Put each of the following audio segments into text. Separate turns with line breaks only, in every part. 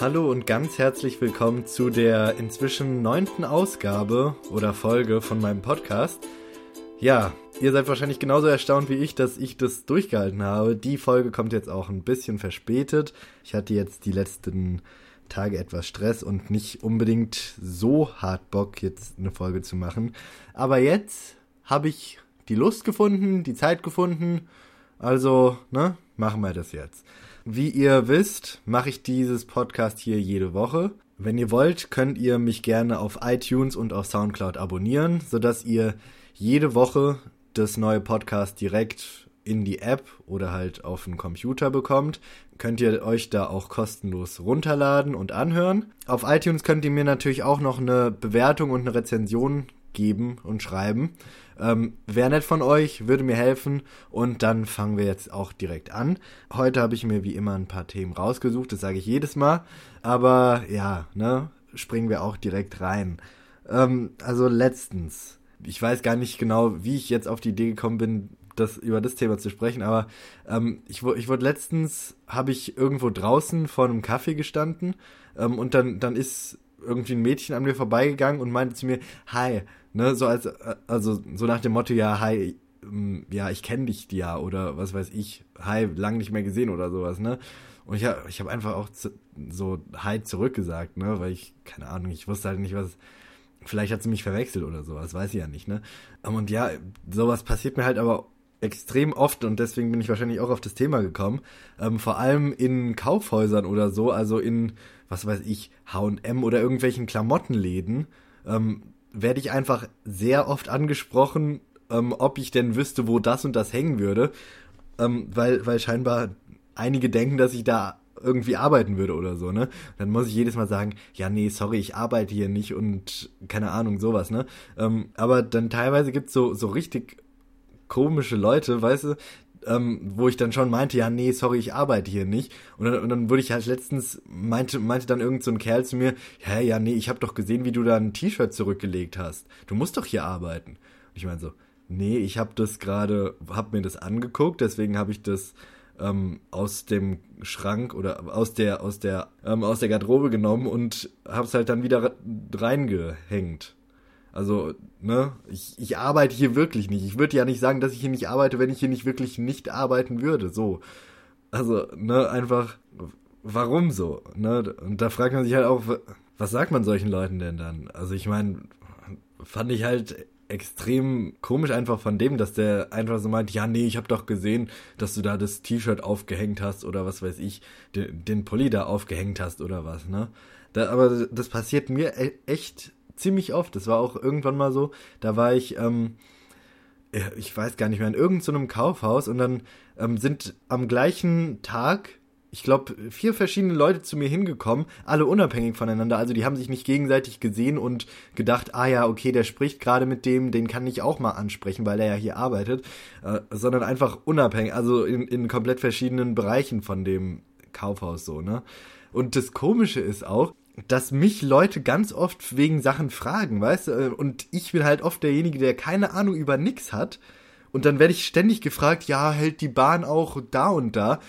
Hallo und ganz herzlich willkommen zu der inzwischen neunten Ausgabe oder Folge von meinem Podcast. Ja, ihr seid wahrscheinlich genauso erstaunt wie ich, dass ich das durchgehalten habe. Die Folge kommt jetzt auch ein bisschen verspätet. Ich hatte jetzt die letzten Tage etwas Stress und nicht unbedingt so hart Bock, jetzt eine Folge zu machen. Aber jetzt habe ich die Lust gefunden, die Zeit gefunden. Also, ne, machen wir das jetzt. Wie ihr wisst, mache ich dieses Podcast hier jede Woche. Wenn ihr wollt, könnt ihr mich gerne auf iTunes und auf SoundCloud abonnieren, sodass ihr jede Woche das neue Podcast direkt in die App oder halt auf den Computer bekommt. Könnt ihr euch da auch kostenlos runterladen und anhören. Auf iTunes könnt ihr mir natürlich auch noch eine Bewertung und eine Rezension geben und schreiben. Ähm, Wäre nett von euch, würde mir helfen und dann fangen wir jetzt auch direkt an. Heute habe ich mir wie immer ein paar Themen rausgesucht, das sage ich jedes Mal, aber ja, ne, springen wir auch direkt rein. Ähm, also letztens, ich weiß gar nicht genau, wie ich jetzt auf die Idee gekommen bin, das über das Thema zu sprechen, aber ähm, ich, ich wurde letztens, habe ich irgendwo draußen vor einem Kaffee gestanden ähm, und dann, dann ist irgendwie ein Mädchen an mir vorbeigegangen und meinte zu mir, hi, ne, so als, also so nach dem Motto, ja, hi, ähm, ja, ich kenne dich ja oder was weiß ich, hi, lang nicht mehr gesehen oder sowas, ne? Und ich, ich habe einfach auch zu, so hi zurückgesagt, ne, weil ich, keine Ahnung, ich wusste halt nicht, was, vielleicht hat sie mich verwechselt oder sowas, weiß ich ja nicht, ne? Und ja, sowas passiert mir halt aber extrem oft und deswegen bin ich wahrscheinlich auch auf das Thema gekommen. Ähm, vor allem in Kaufhäusern oder so, also in, was weiß ich, HM oder irgendwelchen Klamottenläden, ähm, werde ich einfach sehr oft angesprochen, ähm, ob ich denn wüsste, wo das und das hängen würde. Ähm, weil, weil scheinbar einige denken, dass ich da irgendwie arbeiten würde oder so, ne? Dann muss ich jedes Mal sagen, ja, nee, sorry, ich arbeite hier nicht und keine Ahnung, sowas, ne? Ähm, aber dann teilweise gibt's so, so richtig komische Leute, weißt du, ähm, wo ich dann schon meinte, ja, nee, sorry, ich arbeite hier nicht. Und dann, und dann wurde ich halt letztens, meinte, meinte dann irgend so ein Kerl zu mir, ja, ja, nee, ich habe doch gesehen, wie du da ein T-Shirt zurückgelegt hast. Du musst doch hier arbeiten. Und ich meine so, nee, ich habe das gerade, hab mir das angeguckt, deswegen habe ich das ähm, aus dem Schrank oder aus der aus der ähm, aus der Garderobe genommen und hab's halt dann wieder reingehängt. Also, ne, ich, ich arbeite hier wirklich nicht. Ich würde ja nicht sagen, dass ich hier nicht arbeite, wenn ich hier nicht wirklich nicht arbeiten würde. So. Also, ne, einfach, warum so? Ne? Und da fragt man sich halt auch, was sagt man solchen Leuten denn dann? Also, ich meine, fand ich halt extrem komisch einfach von dem, dass der einfach so meint, ja, nee, ich habe doch gesehen, dass du da das T-Shirt aufgehängt hast oder was weiß ich, den, den Pulli da aufgehängt hast oder was, ne? Da, aber das passiert mir e-, echt ziemlich oft. Das war auch irgendwann mal so, da war ich, ähm, ich weiß gar nicht mehr, in irgendeinem so Kaufhaus und dann ähm, sind am gleichen Tag, ich glaube, vier verschiedene Leute zu mir hingekommen, alle unabhängig voneinander. Also die haben sich nicht gegenseitig gesehen und gedacht, ah ja, okay, der spricht gerade mit dem, den kann ich auch mal ansprechen, weil er ja hier arbeitet, äh, sondern einfach unabhängig, also in, in komplett verschiedenen Bereichen von dem Kaufhaus so, ne? Und das Komische ist auch, dass mich Leute ganz oft wegen Sachen fragen, weißt du? Und ich bin halt oft derjenige, der keine Ahnung über nix hat. Und dann werde ich ständig gefragt, ja, hält die Bahn auch da und da?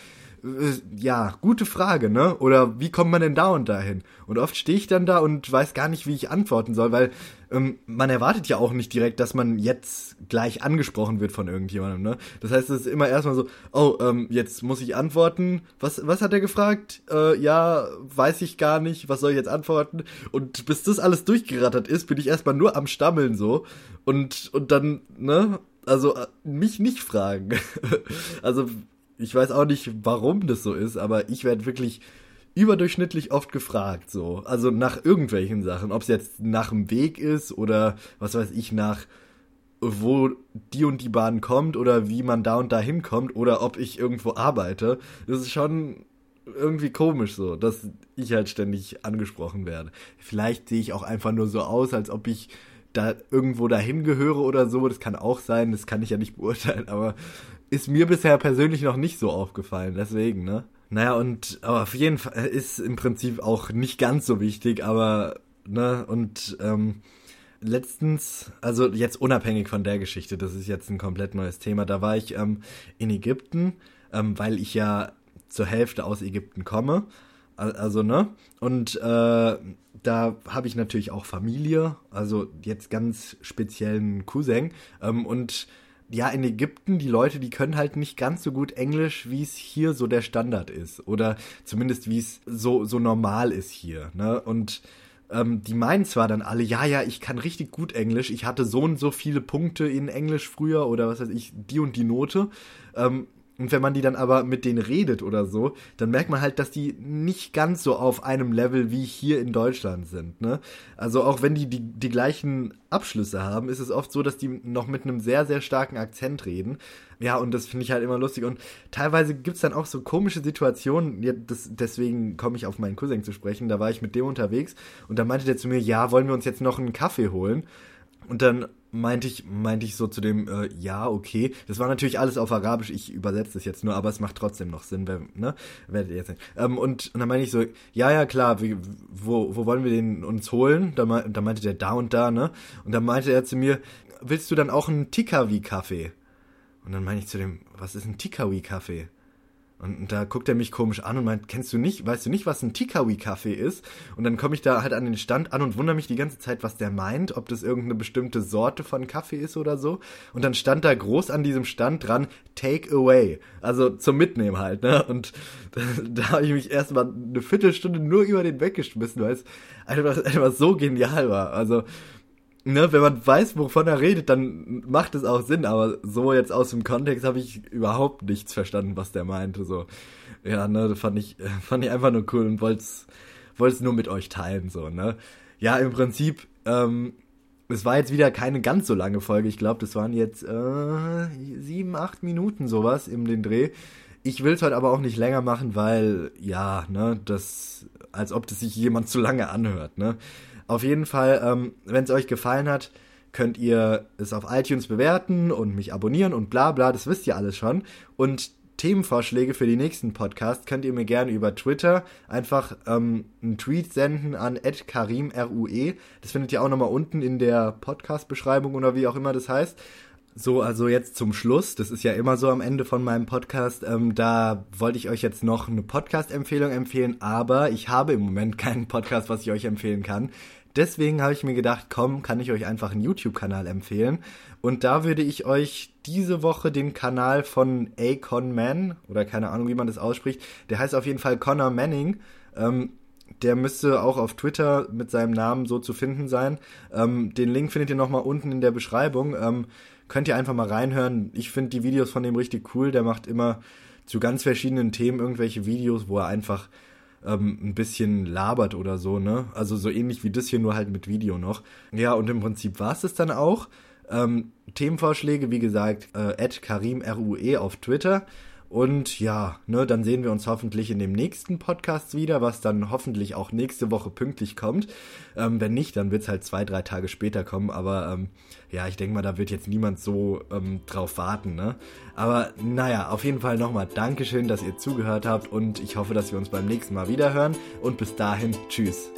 Äh, ja, gute Frage, ne? Oder wie kommt man denn da und dahin? Und oft stehe ich dann da und weiß gar nicht, wie ich antworten soll, weil ähm, man erwartet ja auch nicht direkt, dass man jetzt gleich angesprochen wird von irgendjemandem, ne? Das heißt, es ist immer erstmal so, oh, ähm, jetzt muss ich antworten. Was, was hat er gefragt? Äh, ja, weiß ich gar nicht, was soll ich jetzt antworten? Und bis das alles durchgerattert ist, bin ich erstmal nur am Stammeln so. Und, und dann, ne? Also äh, mich nicht fragen. also ich weiß auch nicht, warum das so ist, aber ich werde wirklich überdurchschnittlich oft gefragt, so. Also nach irgendwelchen Sachen. Ob es jetzt nach dem Weg ist oder was weiß ich, nach wo die und die Bahn kommt oder wie man da und da hinkommt oder ob ich irgendwo arbeite. Das ist schon irgendwie komisch so, dass ich halt ständig angesprochen werde. Vielleicht sehe ich auch einfach nur so aus, als ob ich da irgendwo dahin gehöre oder so. Das kann auch sein, das kann ich ja nicht beurteilen, aber ist mir bisher persönlich noch nicht so aufgefallen, deswegen, ne? Naja, und aber auf jeden Fall ist im Prinzip auch nicht ganz so wichtig, aber, ne, und ähm, letztens, also jetzt unabhängig von der Geschichte, das ist jetzt ein komplett neues Thema, da war ich ähm, in Ägypten, ähm, weil ich ja zur Hälfte aus Ägypten komme Also, ne? Und äh, da habe ich natürlich auch Familie, also jetzt ganz speziellen Cousin. Ähm, und ja, in Ägypten, die Leute, die können halt nicht ganz so gut Englisch, wie es hier so der Standard ist. Oder zumindest wie es so, so normal ist hier. Ne? Und ähm, die meinen zwar dann alle, ja, ja, ich kann richtig gut Englisch, ich hatte so und so viele Punkte in Englisch früher oder was weiß ich, die und die Note. Ähm, und wenn man die dann aber mit denen redet oder so, dann merkt man halt, dass die nicht ganz so auf einem Level wie hier in Deutschland sind. Ne? Also auch wenn die, die die gleichen Abschlüsse haben, ist es oft so, dass die noch mit einem sehr, sehr starken Akzent reden. Ja, und das finde ich halt immer lustig. Und teilweise gibt's dann auch so komische Situationen. Ja, das, deswegen komme ich auf meinen Cousin zu sprechen. Da war ich mit dem unterwegs und da meinte der zu mir, ja, wollen wir uns jetzt noch einen Kaffee holen? Und dann meinte ich, meinte ich so zu dem, äh, ja, okay. Das war natürlich alles auf Arabisch, ich übersetze das jetzt nur, aber es macht trotzdem noch Sinn, wer, ne? Werdet ihr jetzt sehen. Ähm, und, und dann meinte ich so, ja, ja, klar, wie, wo, wo wollen wir den uns holen? Da, da meinte der da und da, ne? Und dann meinte er zu mir, willst du dann auch einen Tikawi-Kaffee? Und dann meine ich zu dem, was ist ein Tikawi-Kaffee? Und da guckt er mich komisch an und meint, kennst du nicht, weißt du nicht, was ein Tikawi-Kaffee ist? Und dann komme ich da halt an den Stand an und wundere mich die ganze Zeit, was der meint, ob das irgendeine bestimmte Sorte von Kaffee ist oder so. Und dann stand da groß an diesem Stand dran, Take Away. Also zum Mitnehmen halt, ne? Und da, da habe ich mich erstmal eine Viertelstunde nur über den weggeschmissen, weil es einfach, einfach so genial war. Also, ne, wenn man weiß, wovon er redet, dann macht es auch Sinn, aber so jetzt aus dem Kontext habe ich überhaupt nichts verstanden, was der meinte. So, ja, ne, fand ich, fand ich einfach nur cool und wollte es nur mit euch teilen, so, ne. Ja, im Prinzip, ähm, es war jetzt wieder keine ganz so lange Folge. Ich glaube, das waren jetzt äh, sieben, acht Minuten sowas im den Dreh. Ich will es heute aber auch nicht länger machen, weil, ja, ne, das, als ob das sich jemand zu lange anhört, ne. Auf jeden Fall, ähm, wenn es euch gefallen hat, könnt ihr es auf iTunes bewerten und mich abonnieren und bla bla, das wisst ihr alles schon. Und Themenvorschläge für die nächsten Podcasts könnt ihr mir gerne über Twitter einfach ähm, einen Tweet senden an karimrue. Das findet ihr auch nochmal unten in der Podcast-Beschreibung oder wie auch immer das heißt. So, also jetzt zum Schluss, das ist ja immer so am Ende von meinem Podcast, ähm, da wollte ich euch jetzt noch eine Podcast-Empfehlung empfehlen, aber ich habe im Moment keinen Podcast, was ich euch empfehlen kann. Deswegen habe ich mir gedacht, komm, kann ich euch einfach einen YouTube-Kanal empfehlen. Und da würde ich euch diese Woche den Kanal von Acon Man, oder keine Ahnung, wie man das ausspricht, der heißt auf jeden Fall Connor Manning. Ähm, der müsste auch auf Twitter mit seinem Namen so zu finden sein. Ähm, den Link findet ihr nochmal unten in der Beschreibung. Ähm, könnt ihr einfach mal reinhören. Ich finde die Videos von dem richtig cool. Der macht immer zu ganz verschiedenen Themen irgendwelche Videos, wo er einfach ähm, ein bisschen labert oder so, ne? Also so ähnlich wie das hier, nur halt mit Video noch. Ja, und im Prinzip war es das dann auch. Ähm, Themenvorschläge, wie gesagt, äh, karimrue auf Twitter. Und ja, ne, dann sehen wir uns hoffentlich in dem nächsten Podcast wieder, was dann hoffentlich auch nächste Woche pünktlich kommt. Ähm, wenn nicht, dann wird's halt zwei, drei Tage später kommen. Aber ähm, ja, ich denke mal, da wird jetzt niemand so ähm, drauf warten. Ne? Aber naja, auf jeden Fall nochmal Dankeschön, dass ihr zugehört habt und ich hoffe, dass wir uns beim nächsten Mal wieder hören. Und bis dahin, tschüss.